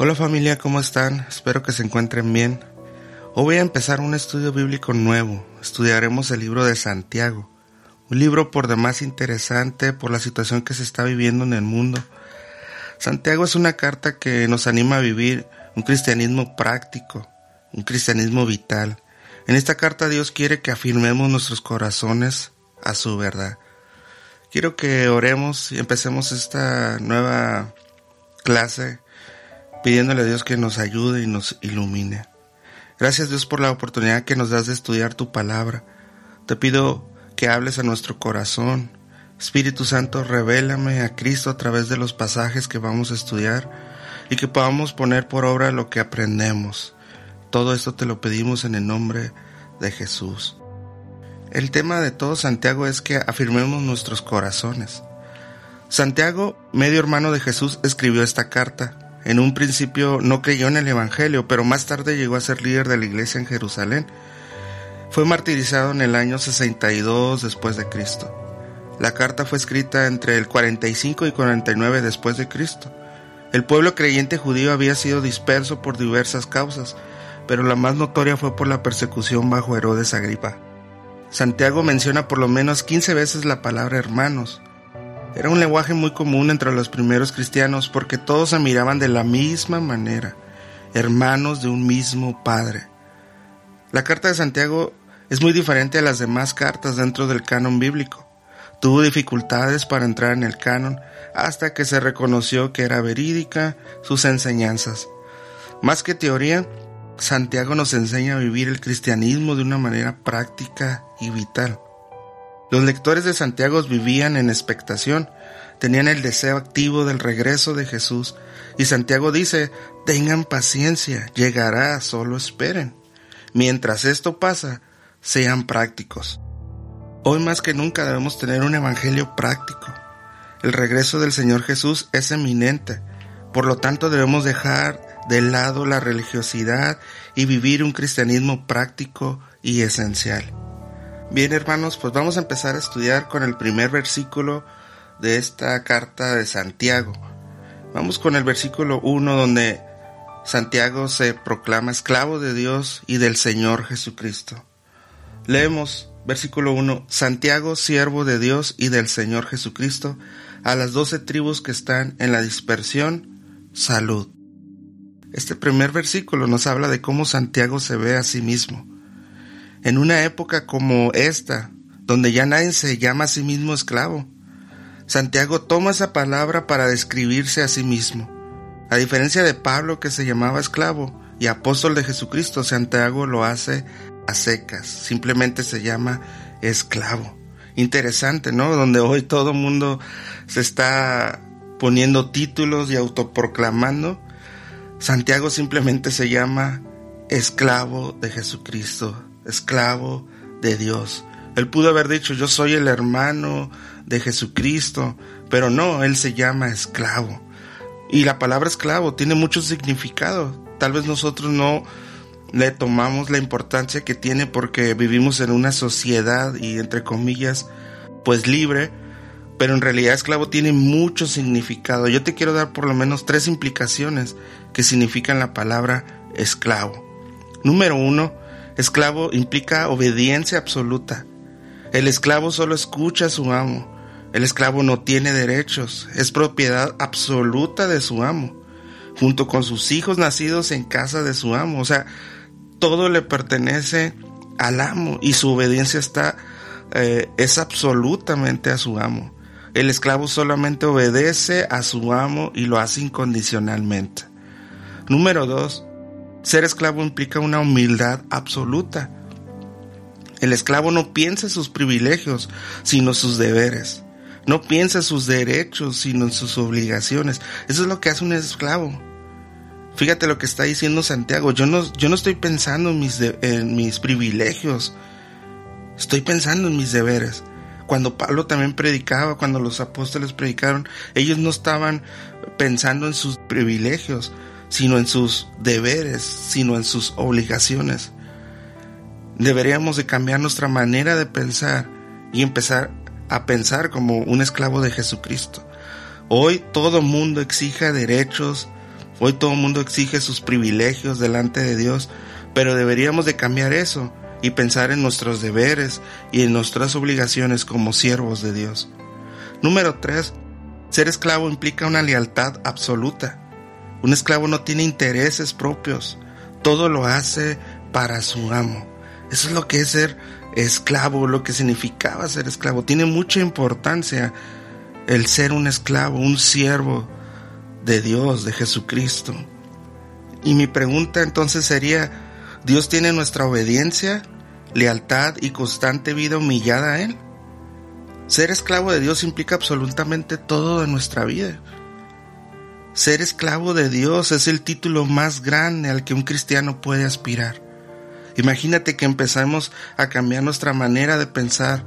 Hola familia, ¿cómo están? Espero que se encuentren bien. Hoy voy a empezar un estudio bíblico nuevo. Estudiaremos el libro de Santiago, un libro por demás interesante por la situación que se está viviendo en el mundo. Santiago es una carta que nos anima a vivir un cristianismo práctico, un cristianismo vital. En esta carta Dios quiere que afirmemos nuestros corazones a su verdad. Quiero que oremos y empecemos esta nueva clase pidiéndole a Dios que nos ayude y nos ilumine. Gracias Dios por la oportunidad que nos das de estudiar tu palabra. Te pido que hables a nuestro corazón. Espíritu Santo, revélame a Cristo a través de los pasajes que vamos a estudiar y que podamos poner por obra lo que aprendemos. Todo esto te lo pedimos en el nombre de Jesús. El tema de todo Santiago es que afirmemos nuestros corazones. Santiago, medio hermano de Jesús, escribió esta carta en un principio no creyó en el Evangelio, pero más tarde llegó a ser líder de la iglesia en Jerusalén. Fue martirizado en el año 62 después de Cristo. La carta fue escrita entre el 45 y 49 después de Cristo. El pueblo creyente judío había sido disperso por diversas causas, pero la más notoria fue por la persecución bajo Herodes Agripa. Santiago menciona por lo menos 15 veces la palabra hermanos, era un lenguaje muy común entre los primeros cristianos porque todos se miraban de la misma manera, hermanos de un mismo Padre. La carta de Santiago es muy diferente a las demás cartas dentro del canon bíblico. Tuvo dificultades para entrar en el canon hasta que se reconoció que era verídica sus enseñanzas. Más que teoría, Santiago nos enseña a vivir el cristianismo de una manera práctica y vital. Los lectores de Santiago vivían en expectación, tenían el deseo activo del regreso de Jesús, y Santiago dice, tengan paciencia, llegará, solo esperen. Mientras esto pasa, sean prácticos. Hoy más que nunca debemos tener un evangelio práctico. El regreso del Señor Jesús es eminente, por lo tanto debemos dejar de lado la religiosidad y vivir un cristianismo práctico y esencial. Bien hermanos, pues vamos a empezar a estudiar con el primer versículo de esta carta de Santiago. Vamos con el versículo 1 donde Santiago se proclama esclavo de Dios y del Señor Jesucristo. Leemos versículo 1, Santiago, siervo de Dios y del Señor Jesucristo, a las doce tribus que están en la dispersión, salud. Este primer versículo nos habla de cómo Santiago se ve a sí mismo en una época como esta, donde ya nadie se llama a sí mismo esclavo. Santiago toma esa palabra para describirse a sí mismo. A diferencia de Pablo que se llamaba esclavo y apóstol de Jesucristo, Santiago lo hace a secas, simplemente se llama esclavo. Interesante, ¿no? Donde hoy todo el mundo se está poniendo títulos y autoproclamando. Santiago simplemente se llama esclavo de Jesucristo, esclavo de Dios. Él pudo haber dicho, yo soy el hermano de Jesucristo, pero no, él se llama esclavo. Y la palabra esclavo tiene mucho significado. Tal vez nosotros no le tomamos la importancia que tiene porque vivimos en una sociedad y entre comillas, pues libre, pero en realidad esclavo tiene mucho significado. Yo te quiero dar por lo menos tres implicaciones que significan la palabra esclavo. Número uno, Esclavo implica obediencia absoluta. El esclavo solo escucha a su amo. El esclavo no tiene derechos, es propiedad absoluta de su amo, junto con sus hijos nacidos en casa de su amo. O sea, todo le pertenece al amo y su obediencia está eh, es absolutamente a su amo. El esclavo solamente obedece a su amo y lo hace incondicionalmente. Número dos, ser esclavo implica una humildad absoluta. El esclavo no piensa en sus privilegios, sino sus deberes. No piensa en sus derechos, sino en sus obligaciones. Eso es lo que hace un esclavo. Fíjate lo que está diciendo Santiago. Yo no, yo no estoy pensando en mis, en mis privilegios. Estoy pensando en mis deberes. Cuando Pablo también predicaba, cuando los apóstoles predicaron, ellos no estaban pensando en sus privilegios, sino en sus deberes, sino en sus obligaciones. Deberíamos de cambiar nuestra manera de pensar y empezar a pensar como un esclavo de Jesucristo. Hoy todo mundo exige derechos Hoy todo mundo exige sus privilegios delante de Dios, pero deberíamos de cambiar eso y pensar en nuestros deberes y en nuestras obligaciones como siervos de Dios. Número 3. Ser esclavo implica una lealtad absoluta. Un esclavo no tiene intereses propios, todo lo hace para su amo. Eso es lo que es ser esclavo, lo que significaba ser esclavo. Tiene mucha importancia el ser un esclavo, un siervo de Dios, de Jesucristo. Y mi pregunta entonces sería, ¿Dios tiene nuestra obediencia, lealtad y constante vida humillada a Él? Ser esclavo de Dios implica absolutamente todo de nuestra vida. Ser esclavo de Dios es el título más grande al que un cristiano puede aspirar. Imagínate que empezamos a cambiar nuestra manera de pensar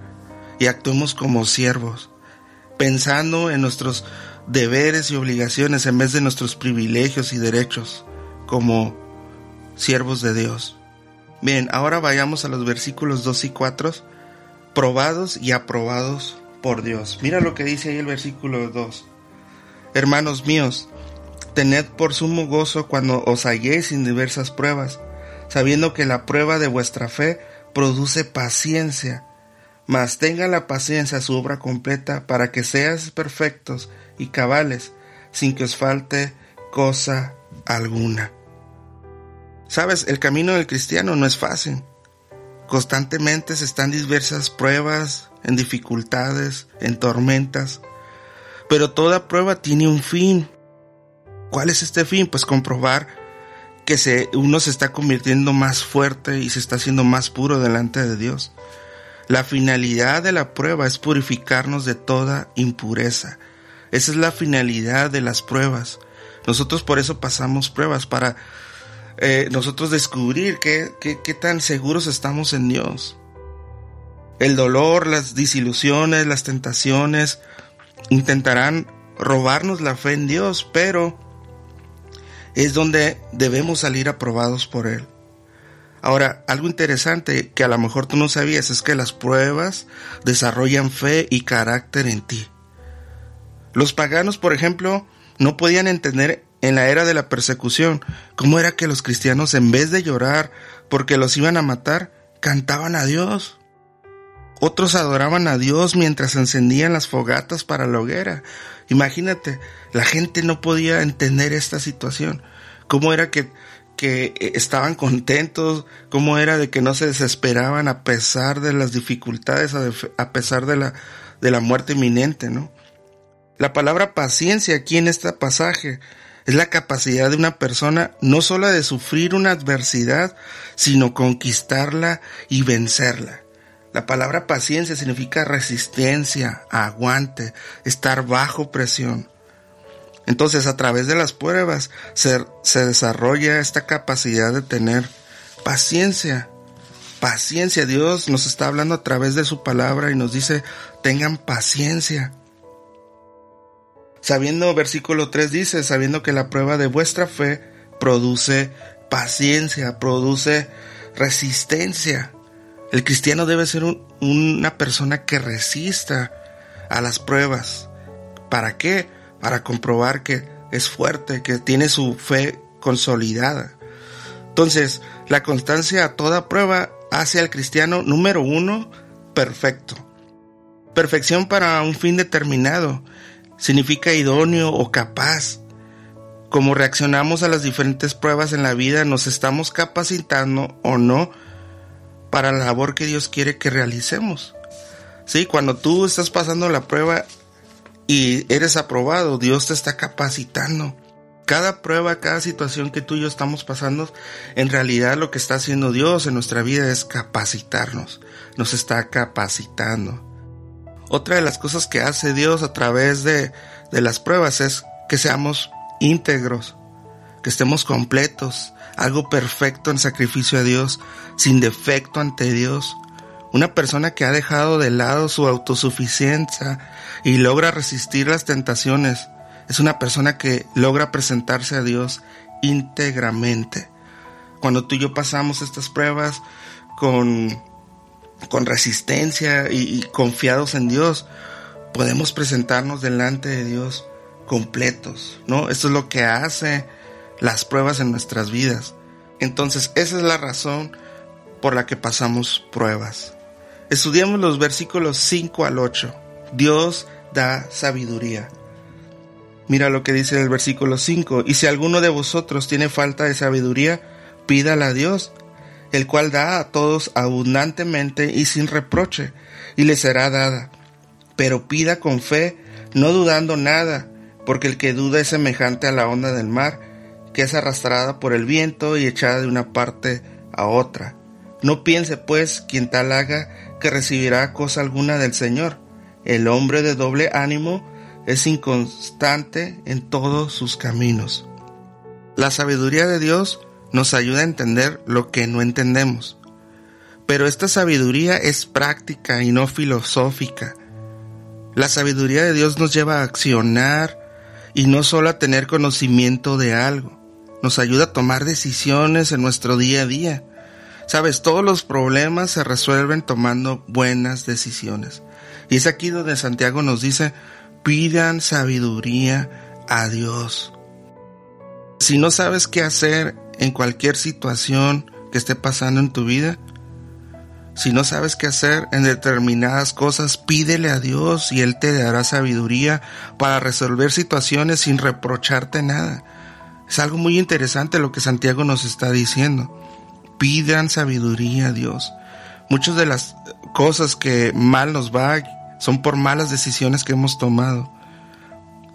y actuemos como siervos, pensando en nuestros deberes y obligaciones en vez de nuestros privilegios y derechos como siervos de Dios. Bien, ahora vayamos a los versículos 2 y 4, probados y aprobados por Dios. Mira lo que dice ahí el versículo 2. Hermanos míos, tened por sumo gozo cuando os halléis en diversas pruebas, sabiendo que la prueba de vuestra fe produce paciencia. Mas tenga la paciencia su obra completa para que seas perfectos y cabales, sin que os falte cosa alguna. Sabes, el camino del cristiano no es fácil. Constantemente se están diversas pruebas, en dificultades, en tormentas. Pero toda prueba tiene un fin. ¿Cuál es este fin? Pues comprobar que se, uno se está convirtiendo más fuerte y se está haciendo más puro delante de Dios. La finalidad de la prueba es purificarnos de toda impureza. Esa es la finalidad de las pruebas. Nosotros por eso pasamos pruebas, para eh, nosotros descubrir qué, qué tan seguros estamos en Dios. El dolor, las disilusiones, las tentaciones intentarán robarnos la fe en Dios, pero es donde debemos salir aprobados por Él. Ahora, algo interesante que a lo mejor tú no sabías es que las pruebas desarrollan fe y carácter en ti. Los paganos, por ejemplo, no podían entender en la era de la persecución cómo era que los cristianos en vez de llorar porque los iban a matar, cantaban a Dios. Otros adoraban a Dios mientras encendían las fogatas para la hoguera. Imagínate, la gente no podía entender esta situación. ¿Cómo era que, que estaban contentos? ¿Cómo era de que no se desesperaban a pesar de las dificultades, a pesar de la, de la muerte inminente, no? La palabra paciencia aquí en este pasaje es la capacidad de una persona no solo de sufrir una adversidad, sino conquistarla y vencerla. La palabra paciencia significa resistencia, aguante, estar bajo presión. Entonces, a través de las pruebas se, desarrolla esta capacidad de tener paciencia. Paciencia. Dios nos está hablando a través de su palabra y nos dice, tengan paciencia sabiendo, versículo 3 dice, sabiendo que la prueba de vuestra fe produce paciencia, produce resistencia. El cristiano debe ser una persona que resista a las pruebas. ¿Para qué? Para comprobar que es fuerte, que tiene su fe consolidada. Entonces, la constancia a toda prueba hace al cristiano, número uno, perfecto. Perfección para un fin determinado significa idóneo o capaz. Como reaccionamos a las diferentes pruebas en la vida, nos estamos capacitando o no para la labor que Dios quiere que realicemos. Sí, cuando tú estás pasando la prueba y eres aprobado, Dios te está capacitando. Cada prueba, cada situación que tú y yo estamos pasando, en realidad lo que está haciendo Dios en nuestra vida es capacitarnos, nos está capacitando. Otra de las cosas que hace Dios a través de, las pruebas es que seamos íntegros, que estemos completos, algo perfecto en sacrificio a Dios, sin defecto ante Dios. Una persona que ha dejado de lado su autosuficiencia y logra resistir las tentaciones es una persona que logra presentarse a Dios íntegramente. Cuando tú y yo pasamos estas pruebas con con resistencia y, confiados en Dios, podemos presentarnos delante de Dios completos, ¿no? Esto es lo que hace las pruebas en nuestras vidas. Entonces, esa es la razón por la que pasamos pruebas. Estudiamos los versículos 5 al 8. Dios da sabiduría. Mira lo que dice el versículo 5. Y si alguno de vosotros tiene falta de sabiduría, pídala a Dios, el cual da a todos abundantemente y sin reproche, y le será dada. Pero pida con fe, no dudando nada, porque el que duda es semejante a la onda del mar, que es arrastrada por el viento y echada de una parte a otra. No piense, pues, quien tal haga, que recibirá cosa alguna del Señor. El hombre de doble ánimo es inconstante en todos sus caminos. La sabiduría de Dios nos ayuda a entender lo que no entendemos. Pero esta sabiduría es práctica y no filosófica. La sabiduría de Dios nos lleva a accionar y no solo a tener conocimiento de algo. Nos ayuda a tomar decisiones en nuestro día a día. Sabes, todos los problemas se resuelven tomando buenas decisiones. Y es aquí donde Santiago nos dice, pidan sabiduría a Dios. Si no sabes qué hacer en cualquier situación que esté pasando en tu vida, si no sabes qué hacer en determinadas cosas, pídele a Dios y Él te dará sabiduría para resolver situaciones sin reprocharte nada. Es algo muy interesante lo que Santiago nos está diciendo. Pidan sabiduría a Dios. Muchas de las cosas que mal nos va son por malas decisiones que hemos tomado.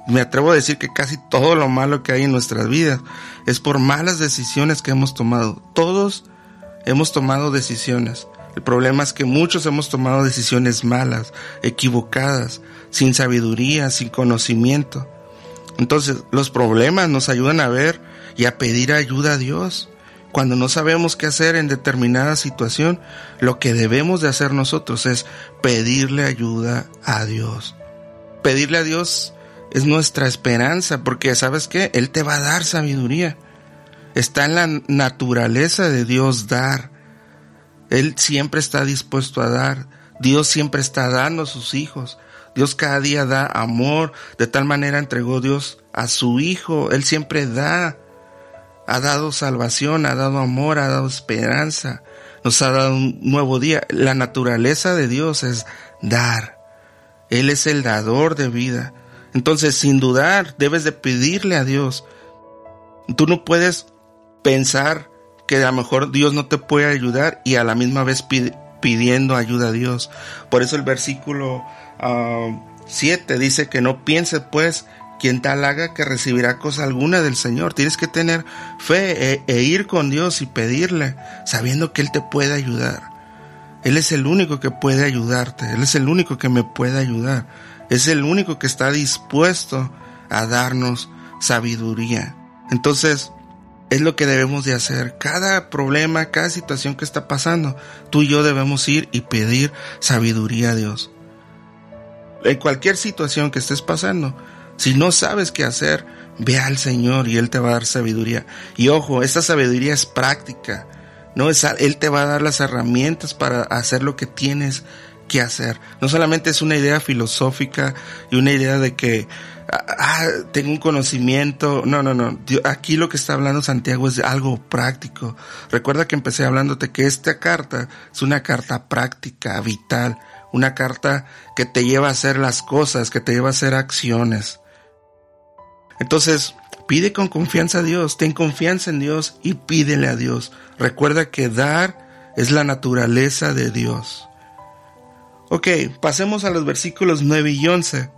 Me atrevo a decir que casi todo lo malo que hay en nuestras vidas es por malas decisiones que hemos tomado. Todos hemos tomado decisiones. El problema es que muchos hemos tomado decisiones malas, equivocadas, sin sabiduría, sin conocimiento. Entonces, los problemas nos ayudan a ver y a pedir ayuda a Dios. Cuando no sabemos qué hacer en determinada situación, lo que debemos de hacer nosotros es pedirle ayuda a Dios. Pedirle a Dios es nuestra esperanza, porque sabes qué, Él te va a dar sabiduría. Está en la naturaleza de Dios dar. Él siempre está dispuesto a dar. Dios siempre está dando a sus hijos. Dios cada día da amor. De tal manera entregó Dios a su Hijo. Él siempre da. Ha dado salvación, ha dado amor, ha dado esperanza. Nos ha dado un nuevo día. La naturaleza de Dios es dar. Él es el dador de vida. Entonces, sin dudar, debes de pedirle a Dios. Tú no puedes pensar que a lo mejor Dios no te puede ayudar y a la misma vez pidiendo ayuda a Dios. Por eso el versículo 7 ah, dice que no pienses pues quien tal haga que recibirá cosa alguna del Señor. Tienes que tener fe e, e ir con Dios y pedirle, sabiendo que Él te puede ayudar. Él es el único que puede ayudarte, Él es el único que me puede ayudar es el único que está dispuesto a darnos sabiduría. Entonces, es lo que debemos de hacer. Cada problema, cada situación que está pasando, tú y yo debemos ir y pedir sabiduría a Dios. En cualquier situación que estés pasando, si no sabes qué hacer, ve al Señor y Él te va a dar sabiduría. Y ojo, esta sabiduría es práctica. No es, Él te va a dar las herramientas para hacer lo que tienes qué hacer. No solamente es una idea filosófica y una idea de que ah, ah, tengo un conocimiento. No, no, no. Aquí lo que está hablando Santiago es de algo práctico. Recuerda que empecé hablándote que esta carta es una carta práctica, vital, una carta que te lleva a hacer las cosas, que te lleva a hacer acciones. Entonces, pide con confianza a Dios, ten confianza en Dios y pídele a Dios. Recuerda que dar es la naturaleza de Dios. Ok, pasemos a los versículos 9 y 11.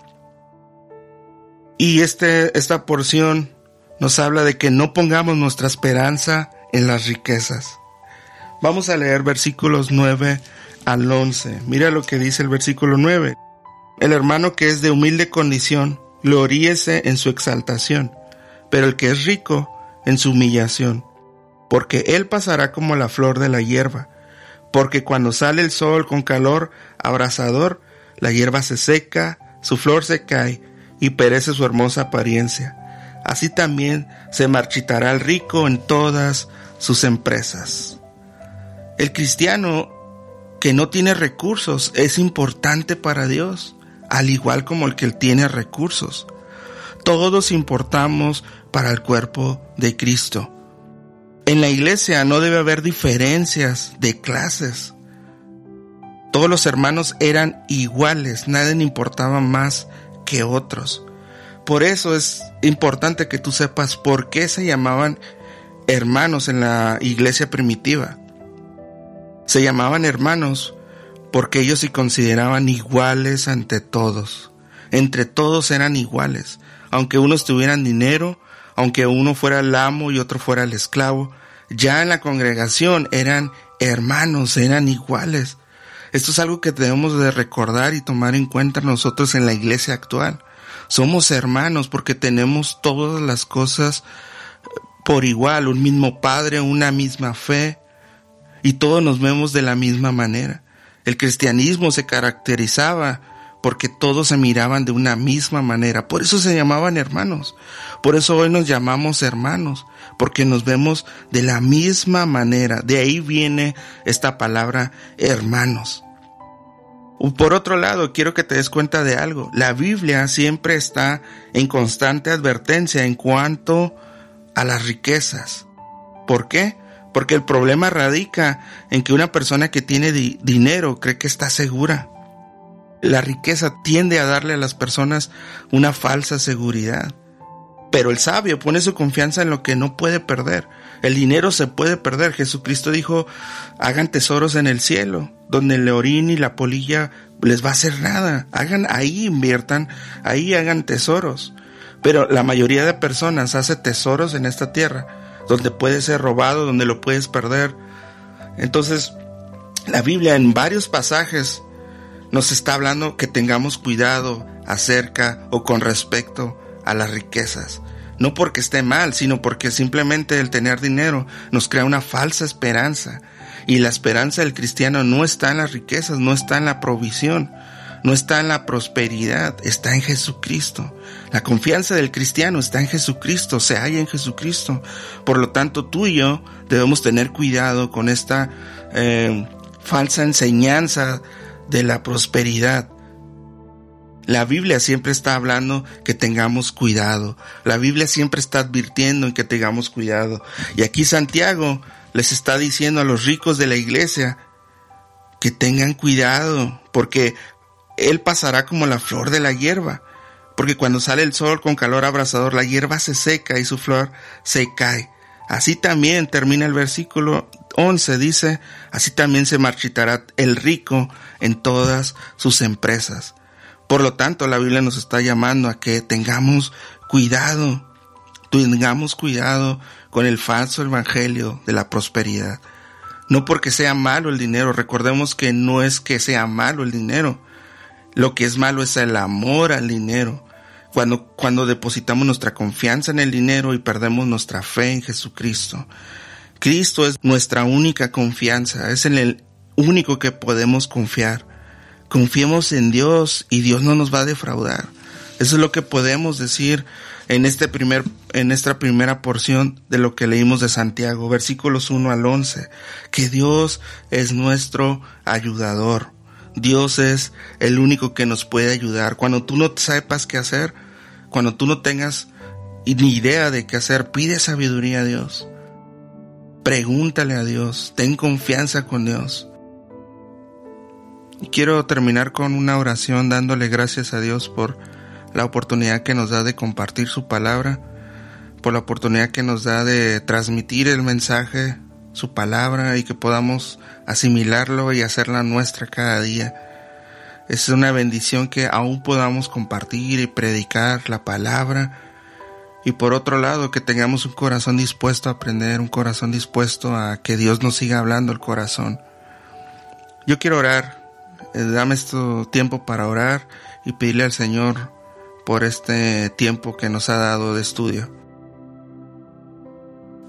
Y este, esta porción nos habla de que no pongamos nuestra esperanza en las riquezas. Vamos a leer versículos 9 al 11. Mira lo que dice el versículo 9. El hermano que es de humilde condición, gloríese en su exaltación, pero el que es rico en su humillación, porque él pasará como la flor de la hierba porque cuando sale el sol con calor abrasador, la hierba se seca, su flor se cae y perece su hermosa apariencia. Así también se marchitará el rico en todas sus empresas. El cristiano que no tiene recursos es importante para Dios, al igual como el que tiene recursos. Todos importamos para el cuerpo de Cristo. En la iglesia no debe haber diferencias de clases. Todos los hermanos eran iguales, nadie importaba más que otros. Por eso es importante que tú sepas por qué se llamaban hermanos en la iglesia primitiva. Se llamaban hermanos porque ellos se consideraban iguales ante todos. Entre todos eran iguales, aunque unos tuvieran dinero, aunque uno fuera el amo y otro fuera el esclavo, ya en la congregación eran hermanos, eran iguales. Esto es algo que debemos de recordar y tomar en cuenta nosotros en la iglesia actual. Somos hermanos porque tenemos todas las cosas por igual, un mismo Padre, una misma fe, y todos nos vemos de la misma manera. El cristianismo se caracterizaba porque todos se miraban de una misma manera. Por eso se llamaban hermanos. Por eso hoy nos llamamos hermanos, porque nos vemos de la misma manera. De ahí viene esta palabra hermanos. Por otro lado, quiero que te des cuenta de algo. La Biblia siempre está en constante advertencia en cuanto a las riquezas. ¿Por qué? Porque el problema radica en que una persona que tiene dinero cree que está segura. La riqueza tiende a darle a las personas una falsa seguridad. Pero el sabio pone su confianza en lo que no puede perder. El dinero se puede perder. Jesucristo dijo, hagan tesoros en el cielo, donde el orín y la polilla les va a hacer nada. Hagan ahí, inviertan, ahí hagan tesoros. Pero la mayoría de personas hace tesoros en esta tierra, donde puede ser robado, donde lo puedes perder. Entonces, la Biblia en varios pasajes nos está hablando que tengamos cuidado acerca o con respecto a las riquezas. No porque esté mal, sino porque simplemente el tener dinero nos crea una falsa esperanza. Y la esperanza del cristiano no está en las riquezas, no está en la provisión, no está en la prosperidad, está en Jesucristo. La confianza del cristiano está en Jesucristo, se halla en Jesucristo. Por lo tanto, tú y yo debemos tener cuidado con esta eh, falsa enseñanza de la prosperidad. La Biblia siempre está hablando que tengamos cuidado. La Biblia siempre está advirtiendo en que tengamos cuidado. Y aquí Santiago les está diciendo a los ricos de la iglesia que tengan cuidado, porque Él pasará como la flor de la hierba. Porque cuando sale el sol con calor abrasador, la hierba se seca y su flor se cae. Así también termina el versículo 11, dice, así también se marchitará el rico en todas sus empresas. Por lo tanto, la Biblia nos está llamando a que tengamos cuidado, tengamos cuidado con el falso evangelio de la prosperidad. No porque sea malo el dinero, recordemos que no es que sea malo el dinero. Lo que es malo es el amor al dinero. Cuando, cuando depositamos nuestra confianza en el dinero y perdemos nuestra fe en Jesucristo. Cristo es nuestra única confianza, es en el único que podemos confiar. Confiemos en Dios y Dios no nos va a defraudar. Eso es lo que podemos decir en este primer, en esta primera porción de lo que leímos de Santiago, versículos 1 al 11, que Dios es nuestro ayudador. Dios es el único que nos puede ayudar. Cuando tú no sepas qué hacer, cuando tú no tengas ni idea de qué hacer, pide sabiduría a Dios. Pregúntale a Dios, ten confianza con Dios. Y quiero terminar con una oración dándole gracias a Dios por la oportunidad que nos da de compartir su palabra, por la oportunidad que nos da de transmitir el mensaje, su palabra y que podamos asimilarlo y hacerla nuestra cada día. Es una bendición que aún podamos compartir y predicar la palabra. Y por otro lado, que tengamos un corazón dispuesto a aprender, un corazón dispuesto a que Dios nos siga hablando el corazón. Yo quiero orar dame este tiempo para orar y pedirle al Señor por este tiempo que nos ha dado de estudio.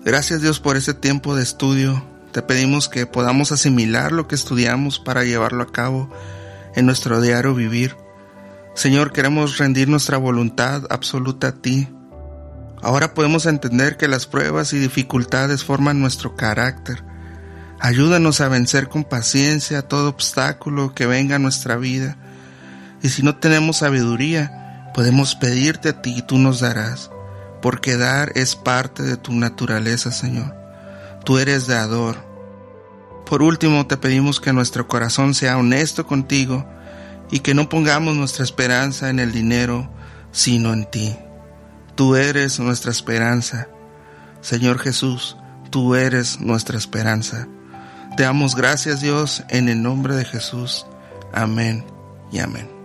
Gracias Dios por este tiempo de estudio. Te pedimos que podamos asimilar lo que estudiamos para llevarlo a cabo en nuestro diario vivir. Señor, queremos rendir nuestra voluntad absoluta a ti. Ahora podemos entender que las pruebas y dificultades forman nuestro carácter Ayúdanos a vencer con paciencia todo obstáculo que venga a nuestra vida. Y si no tenemos sabiduría, podemos pedirte a ti y tú nos darás. porque dar es parte de tu naturaleza, Señor. Tú eres dador. Por último, te pedimos que nuestro corazón sea honesto contigo y que no pongamos nuestra esperanza en el dinero, sino en ti. Tú eres nuestra esperanza. Señor Jesús, tú eres nuestra esperanza. Te damos gracias Dios en el nombre de Jesús. Amén y amén.